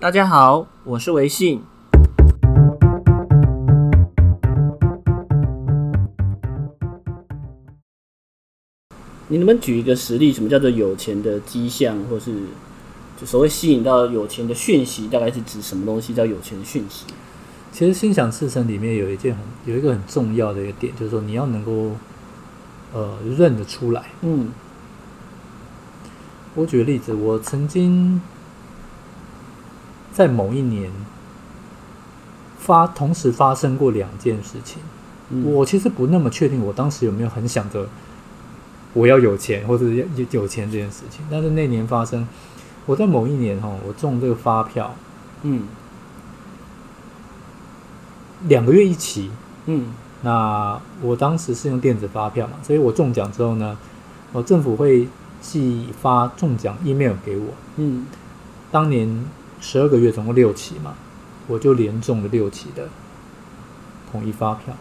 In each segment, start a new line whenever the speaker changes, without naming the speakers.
大家好，我是维信。你能不能举一个实例？什么叫做有钱的迹象，或是就所谓吸引到有钱的讯息，大概是指什么东西叫有钱的讯息？
其实心想事成里面有一件很有一个很重要的一个点，就是说你要能够呃认得出来。
嗯，
我举个例子，我曾经在某一年发同时发生过两件事情。嗯，我其实不那么确定，我当时有没有很想着。我要有钱，或者要有钱这件事情，但是那年发生，我在某一年哈，我中这个发票，嗯，两个月一期，嗯，那我当时是用电子发票嘛，所以我中奖之后呢，我政府会寄发中奖 email 给我，嗯，当年十二个月总共六期嘛，我就连中了六期的统一发票，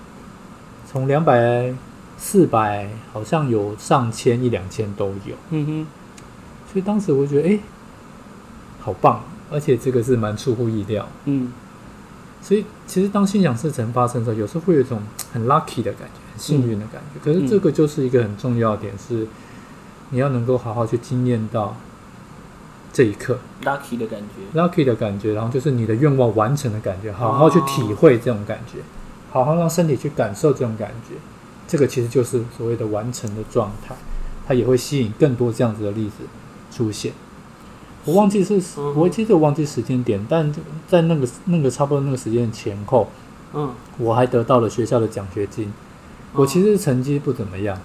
从两百。四百好像有上千一两千都有，嗯哼，所以当时我觉得哎、欸，好棒，而且这个是蛮出乎意料，嗯，所以其实当心想事成发生的时候，有时候会有一种很 lucky 的感觉，很幸运的感觉。嗯、可是这个就是一个很重要的点是，你要能够好好去经验到这一刻
lucky 的感觉
，lucky 的感觉，然后就是你的愿望完成的感觉，好好去体会这种感觉，好好让身体去感受这种感觉。这个其实就是所谓的完成的状态，它也会吸引更多这样子的例子出现。我忘记是，我记得我忘记时间点，但在那个那个差不多那个时间前后，嗯，我还得到了学校的奖学金。我其实成绩不怎么样。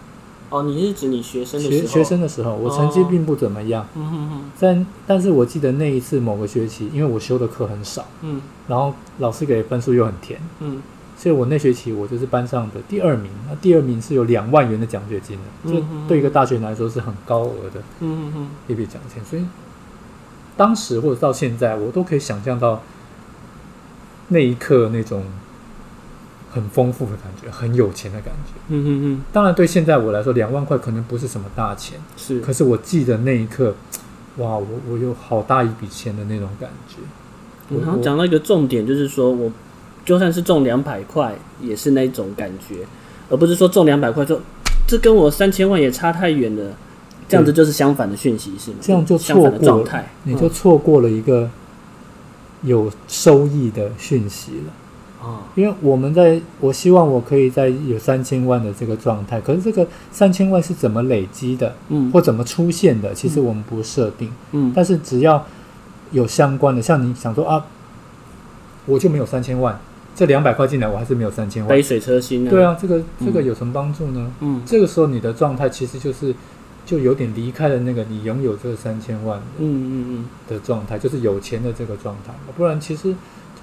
哦，你是指你学生的时候？
学学生的时候，我成绩并不怎么样。嗯哼哼。但但是我记得那一次某个学期，因为我修的课很少，嗯，然后老师给的分数又很甜，嗯。所以我那学期我就是班上的第二名，那第二名是有两万元的奖学金的，这对一个大学来说是很高额的，嗯嗯一笔奖金。所以当时或者到现在，我都可以想象到那一刻那种很丰富的感觉，很有钱的感觉。嗯嗯嗯。当然，对现在我来说，两万块可能不是什么大钱，是。可是我记得那一刻，哇，我我有好大一笔钱的那种感觉。
然后讲到一个重点，就是说我。就算是中两百块，也是那种感觉，而不是说中两百块，就这跟我三千万也差太远了。这样子就是相反的讯息，是吗？
这样就错过了状态，你就错过了一个有收益的讯息了。啊，因为我们在，我希望我可以在有三千万的这个状态，可是这个三千万是怎么累积的？嗯，或怎么出现的？其实我们不设定。嗯，但是只要有相关的，像你想说啊，我就没有三千万。这两百块进来，我还是没有三千万。
杯水车薪啊。
对啊，这个这个有什么帮助呢？嗯，这个时候你的状态其实就是，就有点离开了那个你拥有这个三千万的，嗯嗯嗯的状态，就是有钱的这个状态。不然其实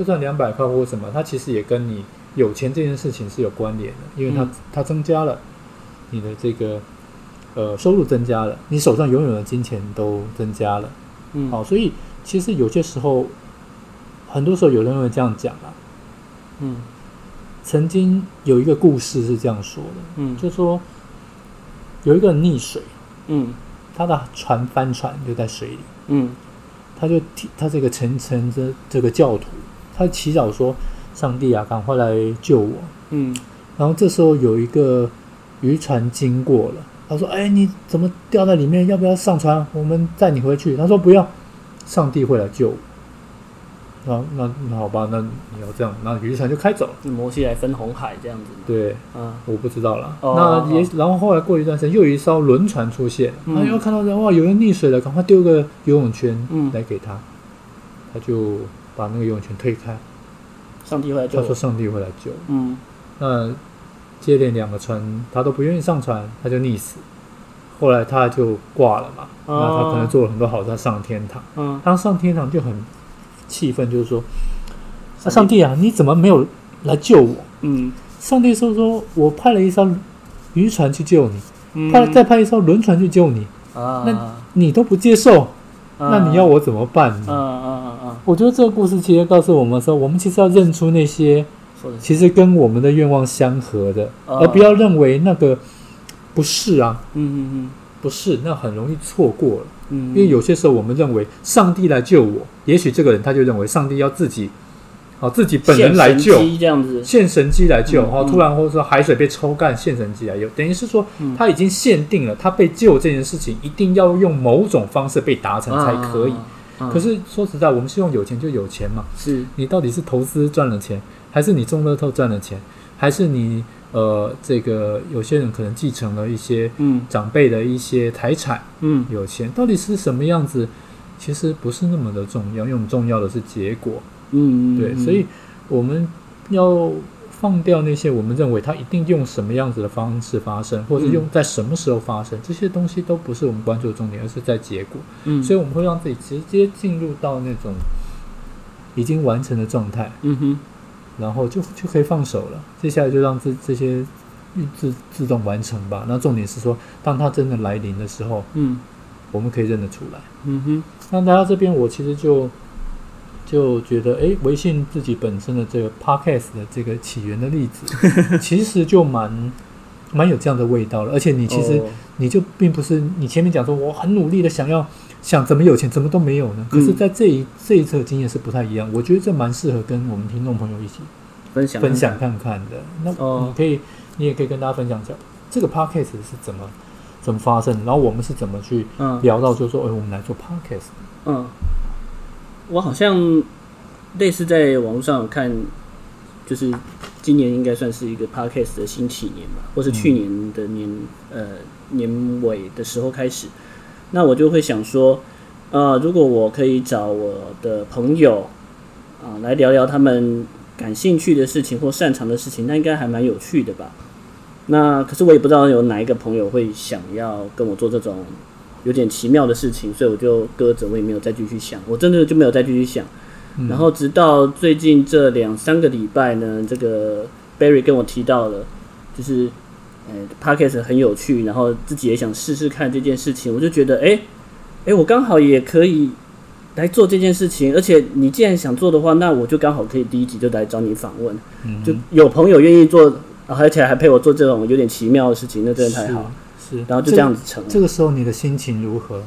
就算两百块或什么，它其实也跟你有钱这件事情是有关联的，因为它它增加了你的这个呃收入增加了，你手上拥有的金钱都增加了。嗯，好，所以其实有些时候，很多时候有人会这样讲啊。嗯，曾经有一个故事是这样说的，嗯，就说有一个人溺水，嗯，他的船翻船就在水里，嗯，他就他这个沉沉的这个教徒，他祈祷说：“上帝啊，赶快来救我！”嗯，然后这时候有一个渔船经过了，他说：“哎，你怎么掉在里面？要不要上船？我们载你回去。”他说：“不要，上帝会来救我。”那那那好吧，那你要这样，那渔船就开走了。
摩西来分红海这样子。
对，嗯，我不知道了。哦、那也，然后后来过一段时间，又有一艘轮船出现，嗯、他又看到人哇，有人溺水了，赶快丢个游泳圈来给他，嗯、他就把那个游泳圈推开。
上帝会来救。
他说上帝会来救。嗯。那接连两个船，他都不愿意上船，他就溺死。后来他就挂了嘛。哦、那他可能做了很多好事，他上天堂。嗯。他上天堂就很。气愤就是说，啊，上帝啊，你怎么没有来救我？嗯，上帝说说，我派了一艘渔船去救你，派再派一艘轮船去救你啊，那你都不接受，那你要我怎么办？嗯嗯嗯嗯，我觉得这个故事其实告诉我们说，我们其实要认出那些其实跟我们的愿望相合的，而不要认为那个不是啊，嗯嗯嗯，不是，那很容易错过了。嗯，因为有些时候我们认为上帝来救我，也许这个人他就认为上帝要自己，哦，自己本人来救，
这样子，
献神迹来救，哦，突然或者说海水被抽干，献神迹来救，等于是说他已经限定了他被救这件事情一定要用某种方式被达成才可以。可是说实在，我们希望有钱就有钱嘛，
是。
你到底是投资赚了钱，还是你中乐透赚了钱，还是你？呃，这个有些人可能继承了一些长辈的一些财产，嗯，有钱。到底是什么样子，其实不是那么的重要，因为我们重要的是结果，嗯，对，所以我们要放掉那些我们认为它一定用什么样子的方式发生，或者用在什么时候发生，这些东西都不是我们关注的重点，而是在结果，嗯，所以我们会让自己直接进入到那种已经完成的状态，嗯哼。然后就就可以放手了，接下来就让这这些自自动完成吧。那重点是说，当它真的来临的时候，嗯，我们可以认得出来。嗯哼。那来到这边，我其实就就觉得，哎，微信自己本身的这个 podcast 的这个起源的例子，其实就蛮蛮有这样的味道了。而且你其实你就并不是你前面讲说我很努力的想要。想怎么有钱，怎么都没有呢？可是，在这一、嗯、这一次经验是不太一样。我觉得这蛮适合跟我们听众朋友一起分享分享看看的。那你可以，你也可以跟大家分享一下这个 podcast 是怎么怎么发生，然后我们是怎么去聊到，就是说，哎、嗯，我们来做 podcast。
嗯，我好像类似在网络上有看，就是今年应该算是一个 podcast 的新起年吧，或是去年的年、嗯、呃年尾的时候开始。那我就会想说，呃，如果我可以找我的朋友啊、呃、来聊聊他们感兴趣的事情或擅长的事情，那应该还蛮有趣的吧？那可是我也不知道有哪一个朋友会想要跟我做这种有点奇妙的事情，所以我就搁着，我也没有再继续想，我真的就没有再继续想。嗯、然后直到最近这两三个礼拜呢，这个 Barry 跟我提到了，就是。呃，Podcast 很有趣，然后自己也想试试看这件事情，我就觉得，哎，哎，我刚好也可以来做这件事情，而且你既然想做的话，那我就刚好可以第一集就来找你访问，嗯、就有朋友愿意做，而且还陪我做这种有点奇妙的事情，那真的太好，
是，
然后就这样子成了。
这个时候你的心情如何？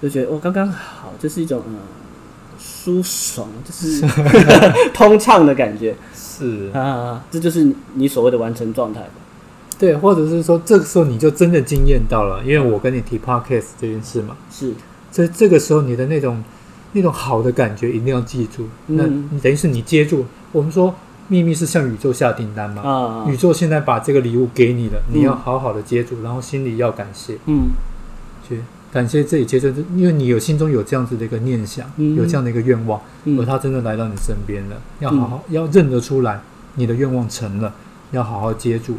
就觉得我刚刚好，就是一种嗯舒爽，就是 通畅的感觉，
是
啊，这就是你所谓的完成状态。
对，或者是说，这个时候你就真的惊艳到了，因为我跟你提 podcast 这件事嘛，
是，
所以这个时候你的那种那种好的感觉一定要记住。嗯、那你等于是你接住，我们说秘密是向宇宙下订单嘛，啊，宇宙现在把这个礼物给你了，你要好好的接住，嗯、然后心里要感谢，嗯，去感谢这一切，就是因为你有心中有这样子的一个念想，嗯、有这样的一个愿望，嗯、而他真的来到你身边了，要好好、嗯、要认得出来，你的愿望成了，要好好接住。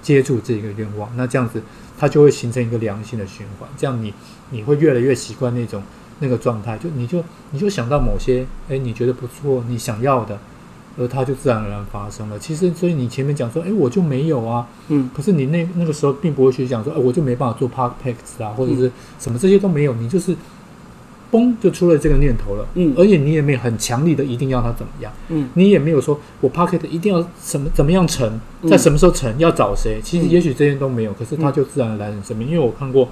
接住这个愿望，那这样子它就会形成一个良性的循环。这样你你会越来越习惯那种那个状态，就你就你就想到某些哎，你觉得不错，你想要的，而它就自然而然发生了。其实，所以你前面讲说，诶，我就没有啊，嗯，可是你那那个时候并不会去讲说，诶，我就没办法做 podcast 啊，或者是什么这些都没有，你就是。嘣，就出了这个念头了。嗯，而且你也没有很强力的一定要它怎么样。嗯，你也没有说我 Pocket 一定要什么怎么样成，在什么时候成，要找谁。其实也许这些都没有，可是它就自然而然来你身边。因为我看过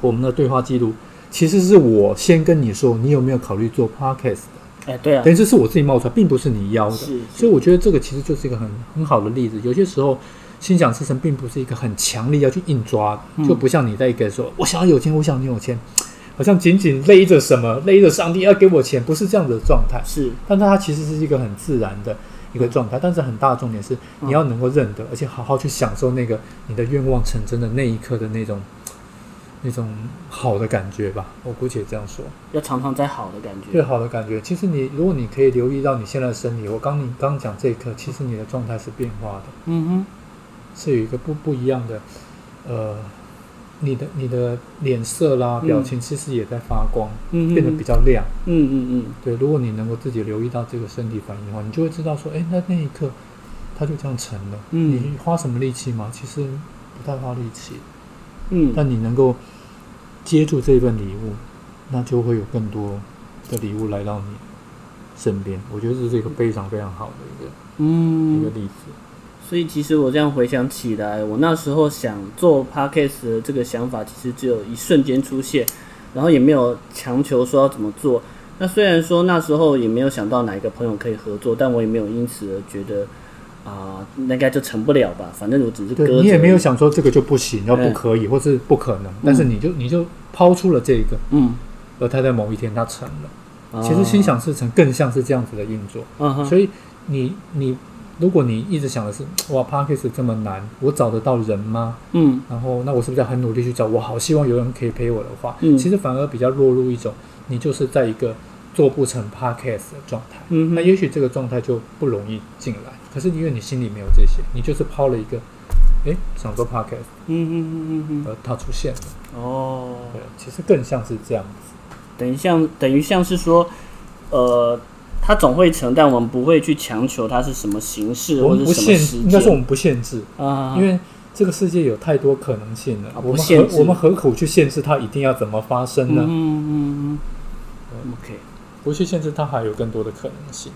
我们的对话记录，其实是我先跟你说，你有没有考虑做 Podcast 的？
哎，对啊，
等于这是我自己冒出来，并不是你要的。是，所以我觉得这个其实就是一个很很好的例子。有些时候心想事成，并不是一个很强力要去硬抓的，就不像你在一个说，我想要有钱，我想你有钱。好像紧紧勒着什么，勒着上帝要给我钱，不是这样子的状态。是，但它其实是一个很自然的一个状态。但是很大的重点是，你要能够认得，而且好好去享受那个你的愿望成真的那一刻的那种那种好的感觉吧。我姑且这样说，
要常常在好的感觉，
最好的感觉。其实你如果你可以留意到你现在的身体，我刚你刚讲这一刻，其实你的状态是变化的。嗯哼，是有一个不不一样的，呃。你的你的脸色啦，表情其实也在发光，嗯、变得比较亮。嗯嗯嗯，嗯嗯对，如果你能够自己留意到这个身体反应的话，你就会知道说，哎，那那一刻，它就这样沉了。嗯，你花什么力气吗？其实不太花力气。嗯，但你能够接住这份礼物，那就会有更多的礼物来到你身边。我觉得这是一个非常非常好的一个嗯一个例子。
所以其实我这样回想起来，我那时候想做 podcast 的这个想法，其实只有一瞬间出现。然后也没有强求说要怎么做。那虽然说那时候也没有想到哪一个朋友可以合作，但我也没有因此而觉得啊、那，应该就成不了吧。反正我只是
对你也没有想说这个就不行，要不可以，或是不可能。但是你就你就抛出了这个，嗯，而他在某一天他成了。其实心想事成更像是这样子的运作，嗯，所以你你如果你一直想的是哇 p a r k e s 这么难，我找得到人吗？嗯，然后那我是不是要很努力去找？我好希望有人可以陪我的话，嗯，其实反而比较落入一种你就是在一个做不成 p a r k e s 的状态，嗯，那也许这个状态就不容易进来。可是因为你心里没有这些，你就是抛了一个，哎，想做 Podcast，嗯嗯嗯嗯嗯，而它出现了，哦，对，其实更像是这样子。
等于像等于像是说，呃，它总会成，但我们不会去强求它是什么形式或者什么时间。
应该是我们不限制啊，因为这个世界有太多可能性了。啊、我们何我们何苦去限制它一定要怎么发生呢？嗯嗯嗯。OK，不去限制它，还有更多的可能性。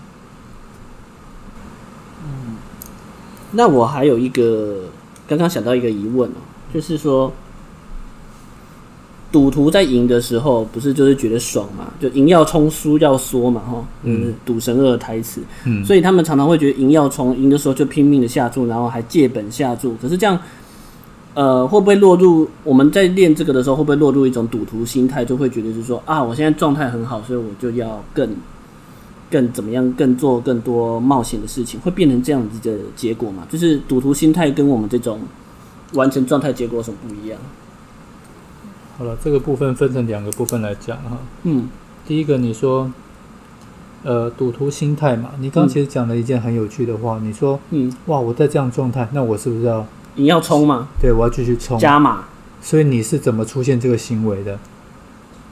嗯，那我还有一个刚刚想到一个疑问哦，就是说。赌徒在赢的时候，不是就是觉得爽嘛？就赢要冲，输要缩嘛，哈，嗯，赌神二的台词，嗯，所以他们常常会觉得赢要冲，赢的时候就拼命的下注，然后还借本下注。可是这样，呃，会不会落入我们在练这个的时候，会不会落入一种赌徒心态，就会觉得是说啊，我现在状态很好，所以我就要更更怎么样，更做更多冒险的事情，会变成这样子的结果嘛？就是赌徒心态跟我们这种完成状态结果有什么不一样？
好了，这个部分分成两个部分来讲哈。嗯，第一个你说，呃，赌徒心态嘛，你刚刚其实讲了一件很有趣的话，嗯、你说，嗯，哇，我在这样状态，那我是不是要
你要冲吗？
对，我要继续冲
加码。
所以你是怎么出现这个行为的？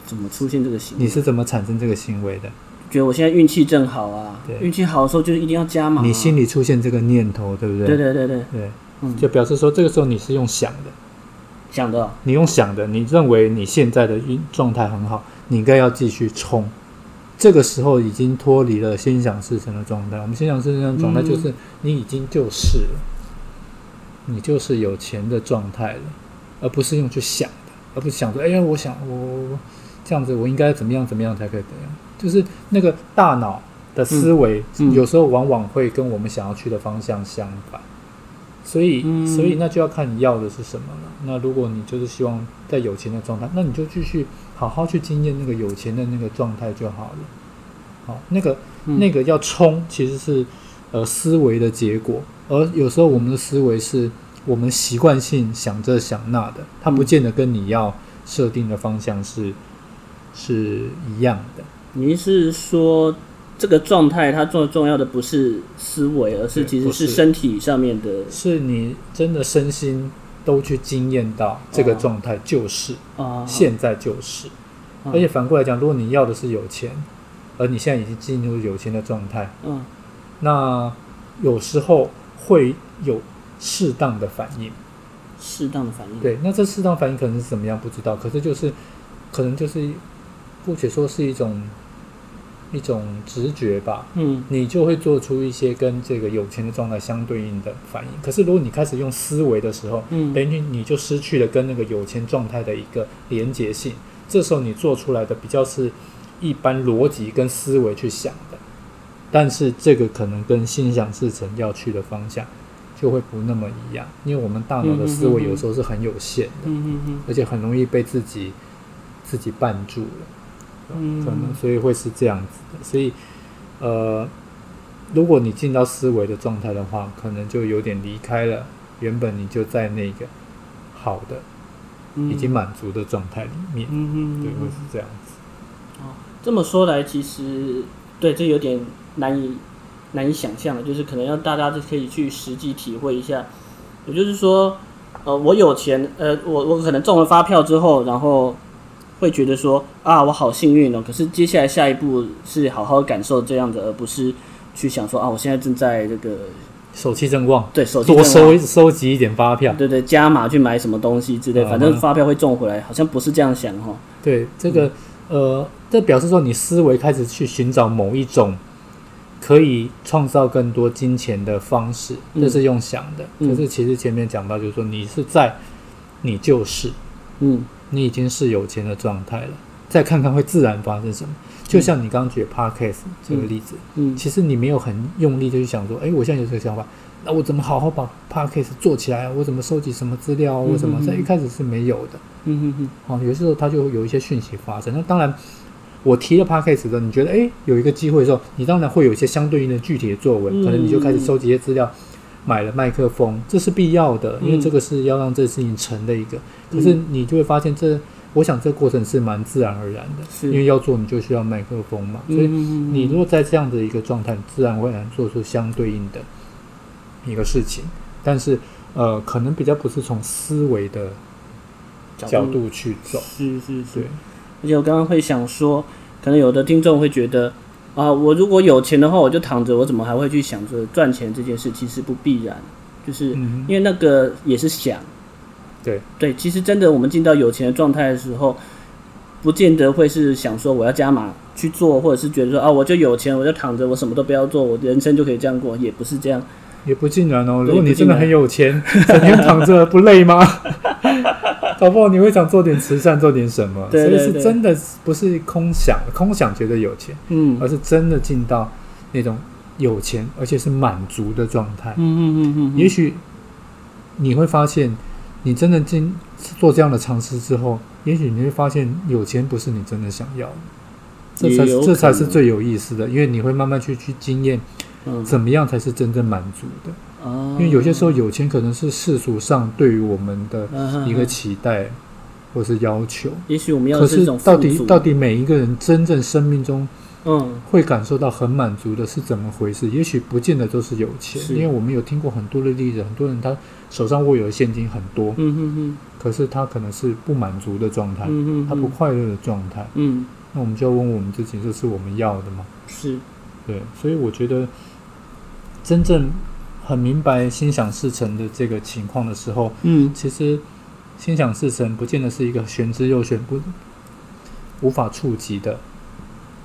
怎么出现这个行为？
你是怎么产生这个行为的？
觉得我现在运气正好啊，对，运气好的时候就是一定要加码、啊。
你心里出现这个念头，对不对？
对对对对
对，嗯，就表示说这个时候你是用想的。
想的，
你用想的，你认为你现在的运状态很好，你应该要继续冲。这个时候已经脱离了心想事成的状态。我们心想事成的状态就是你已经就是了，你就是有钱的状态了，而不是用去想的，而不是想着哎呀，我想我这样子，我应该怎么样怎么样才可以怎样？就是那个大脑的思维，有时候往往会跟我们想要去的方向相反。所以，所以那就要看你要的是什么了。那如果你就是希望在有钱的状态，那你就继续好好去经验那个有钱的那个状态就好了。好，那个那个要冲，其实是呃思维的结果。而有时候我们的思维是我们习惯性想这想那的，它不见得跟你要设定的方向是是一样的。
你是说？这个状态，它重重要的不是思维，而是其实是身体上面的。
是你真的身心都去经验到这个状态，就是啊，现在就是。而且反过来讲，如果你要的是有钱，而你现在已经进入有钱的状态，嗯，那有时候会有适当的反应。
适当的反应。
对，那这适当反应可能是怎么样？不知道。可是就是，可能就是，姑且说是一种。一种直觉吧，嗯，你就会做出一些跟这个有钱的状态相对应的反应。可是如果你开始用思维的时候，嗯，等于你就失去了跟那个有钱状态的一个连结性。这时候你做出来的比较是一般逻辑跟思维去想的，但是这个可能跟心想事成要去的方向就会不那么一样，因为我们大脑的思维有时候是很有限的，嗯嗯嗯，而且很容易被自己自己绊住了。嗯，可能所以会是这样子的，所以，呃，如果你进到思维的状态的话，可能就有点离开了原本你就在那个好的、嗯、已经满足的状态里面，嗯嗯，对，会是这样子。
哦，这么说来，其实对，这有点难以难以想象的，就是可能要大家就可以去实际体会一下。也就是说，呃，我有钱，呃，我我可能中了发票之后，然后。会觉得说啊，我好幸运哦。可是接下来下一步是好好感受这样的，而不是去想说啊，我现在正在这个
手气正旺，
对，手气正旺，
多收收集一点发票，
对对，加码去买什么东西之类，反正发票会中回来，好像不是这样想哈。
对，这个呃，这表示说你思维开始去寻找某一种可以创造更多金钱的方式，这是用想的。可是其实前面讲到，就是说你是在，你就是，嗯。你已经是有钱的状态了，再看看会自然发生什么。就像你刚刚举的 Podcast 这个例子，嗯，嗯，其实你没有很用力就去想说，哎，我现在有这个想法，那我怎么好好把 Podcast 做起来？我怎么收集什么资料？我怎么在一开始是没有的？嗯嗯嗯。好，有些时候它就有一些讯息发生。那当然，我提了 Podcast 的时候，你觉得哎有一个机会的时候，你当然会有一些相对应的具体的作为，可能你就开始收集一些资料，买了麦克风，这是必要的，因为这个是要让这事情成的一个。可是你就会发现这。我想这个过程是蛮自然而然的，是因为要做你就需要麦克风嘛，所以你如果在这样的一个状态，自然会来做出相对应的一个事情。但是呃，可能比较不是从思维的角度去走，
是是是。而且我刚刚会想说，可能有的听众会觉得啊，我如果有钱的话，我就躺着，我怎么还会去想着赚钱这件事？其实不必然，就是因为那个也是想。
对
对，其实真的，我们进到有钱的状态的时候，不见得会是想说我要加码去做，或者是觉得说啊，我就有钱，我就躺着，我什么都不要做，我人生就可以这样过，也不是这样，
也不尽然哦。如果你真的很有钱，整天躺着不累吗？搞不好你会想做点慈善，做点什么。对对对，所以是真的不是空想，空想觉得有钱，嗯，而是真的进到那种有钱而且是满足的状态。嗯嗯嗯嗯，也许你会发现。你真的进做这样的尝试之后，也许你会发现有钱不是你真的想要的，这才这才是最有意思的，因为你会慢慢去去经验，怎么样才是真正满足的。嗯、因为有些时候有钱可能是世俗上对于我们的一个期待或是要求，
也许我们要
可是到底到底每一个人真正生命中。嗯，会感受到很满足的是怎么回事？也许不见得都是有钱，因为我们有听过很多的例子，很多人他手上握有的现金很多，嗯哼哼，可是他可能是不满足的状态，他不快乐的状态，嗯，那我们就要问我们自己：这是我们要的吗？
是，
对，所以我觉得真正很明白心想事成的这个情况的时候，嗯，其实心想事成不见得是一个玄之又玄不无法触及的。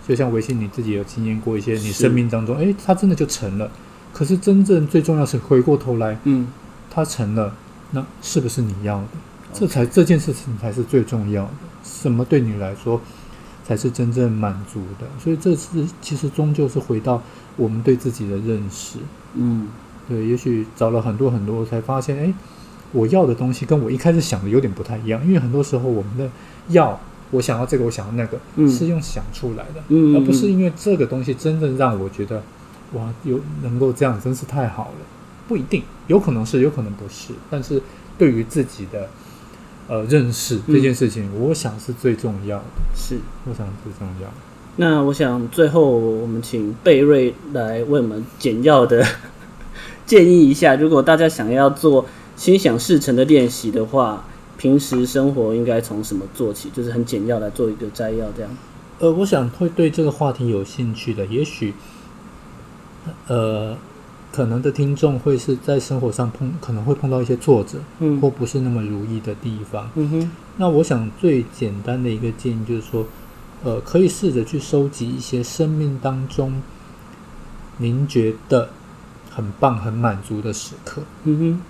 就像微信，你自己有经验过一些，你生命当中，哎是，它真的就成了。可是真正最重要是回过头来，嗯，它成了，那是不是你要的这才这件事情才是最重要的。什么对你来说才是真正满足的？所以这是其实终究是回到我们对自己的认识。嗯，对，也许找了很多很多，才发现，哎，我要的东西跟我一开始想的有点不太一样。因为很多时候我们的要。我想要这个，我想要那个，嗯、是用想出来的，嗯、而不是因为这个东西真正让我觉得，哇，有能够这样，真是太好了。不一定，有可能是，有可能不是。但是对于自己的呃认识这件事情，嗯、我想是最重要的。是，我想是最重要的。
那我想最后我们请贝瑞来为我们简要的建议一下，如果大家想要做心想事成的练习的话。平时生活应该从什么做起？就是很简要来做一个摘要，这样。
呃，我想会对这个话题有兴趣的，也许，呃，可能的听众会是在生活上碰，可能会碰到一些挫折，嗯，或不是那么如意的地方，嗯哼。那我想最简单的一个建议就是说，呃，可以试着去收集一些生命当中您觉得很棒、很满足的时刻，嗯哼，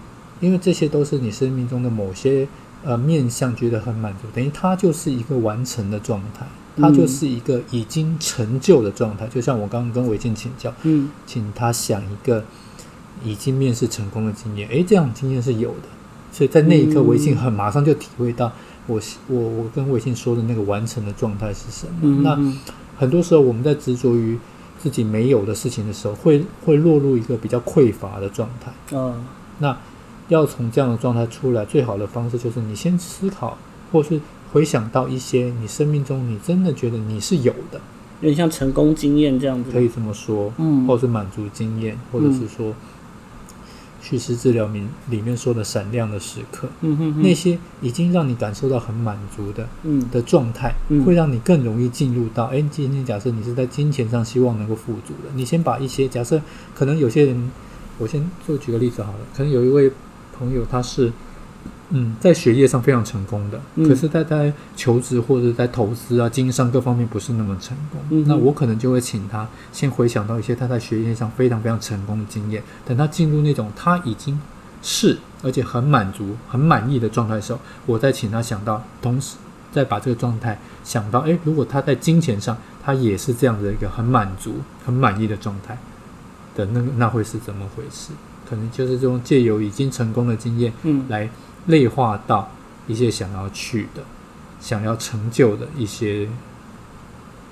因为这些都是你生命中的某些。呃，面向觉得很满足，等于它就是一个完成的状态，它就是一个已经成就的状态。嗯、就像我刚刚跟伟静请教，嗯，请他想一个已经面试成功的经验，诶，这样经验是有的。所以在那一刻，伟静很马上就体会到我我我跟伟静说的那个完成的状态是什么。嗯、那很多时候我们在执着于自己没有的事情的时候，会会落入一个比较匮乏的状态。嗯，那。要从这样的状态出来，最好的方式就是你先思考，或是回想到一些你生命中你真的觉得你是有的，
有点像成功经验这样子，
可以这么说，嗯，或是满足经验，或者是说，叙事治疗里里面说的闪亮的时刻，嗯哼哼，那些已经让你感受到很满足的，嗯的状态，嗯，会让你更容易进入到，哎，今天假设你是在金钱上希望能够富足的，你先把一些假设，可能有些人，我先就举个例子好了，可能有一位。朋友他是，嗯，在学业上非常成功的，嗯、可是他在求职或者在投资啊、经商各方面不是那么成功。嗯、那我可能就会请他先回想到一些他在学业上非常非常成功的经验，等他进入那种他已经是而且很满足、很满意的状态的时候，我再请他想到，同时再把这个状态想到，诶，如果他在金钱上，他也是这样的一个很满足、很满意的状态的，那那会是怎么回事？可能就是这种借由已经成功的经验，嗯，来内化到一些想要去的、想要成就的一些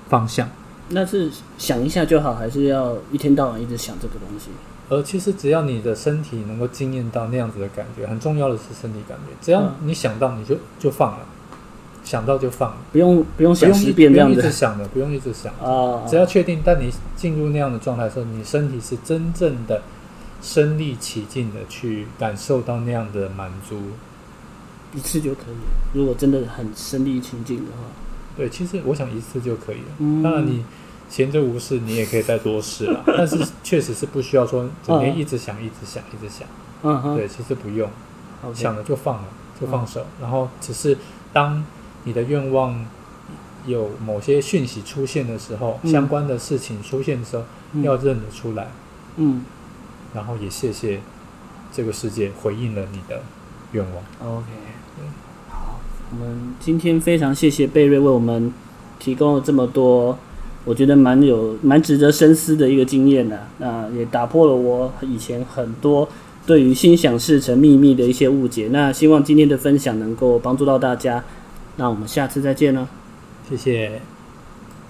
方向。
那是想一下就好，还是要一天到晚一直想这个东西？
呃其实只要你的身体能够经验到那样子的感觉，很重要的是身体感觉。只要你想到，你就就放了，想到就放了，
不用不用想十遍这样子，
不用一直想的，不用一直想啊。只要确定，但你进入那样的状态的时候，你身体是真正的身历其境的去感受到那样的满足，
一次就可以。如果真的很身历其境的话，
对，其实我想一次就可以了。嗯，当然你。闲着无事，你也可以再多试啦。但是确实是不需要说整天一直想、一直想、一直想。嗯哼，对，其实不用.想了就放了，就放手。嗯、然后只是当你的愿望有某些讯息出现的时候，嗯、相关的事情出现的时候，嗯、要认得出来。嗯，然后也谢谢这个世界回应了你的愿望。
OK，好，我们今天非常谢谢贝瑞为我们提供了这么多。我觉得蛮有蛮值得深思的一个经验的，那也打破了我以前很多对于心想事成秘密的一些误解。那希望今天的分享能够帮助到大家，那我们下次再见了，
谢谢。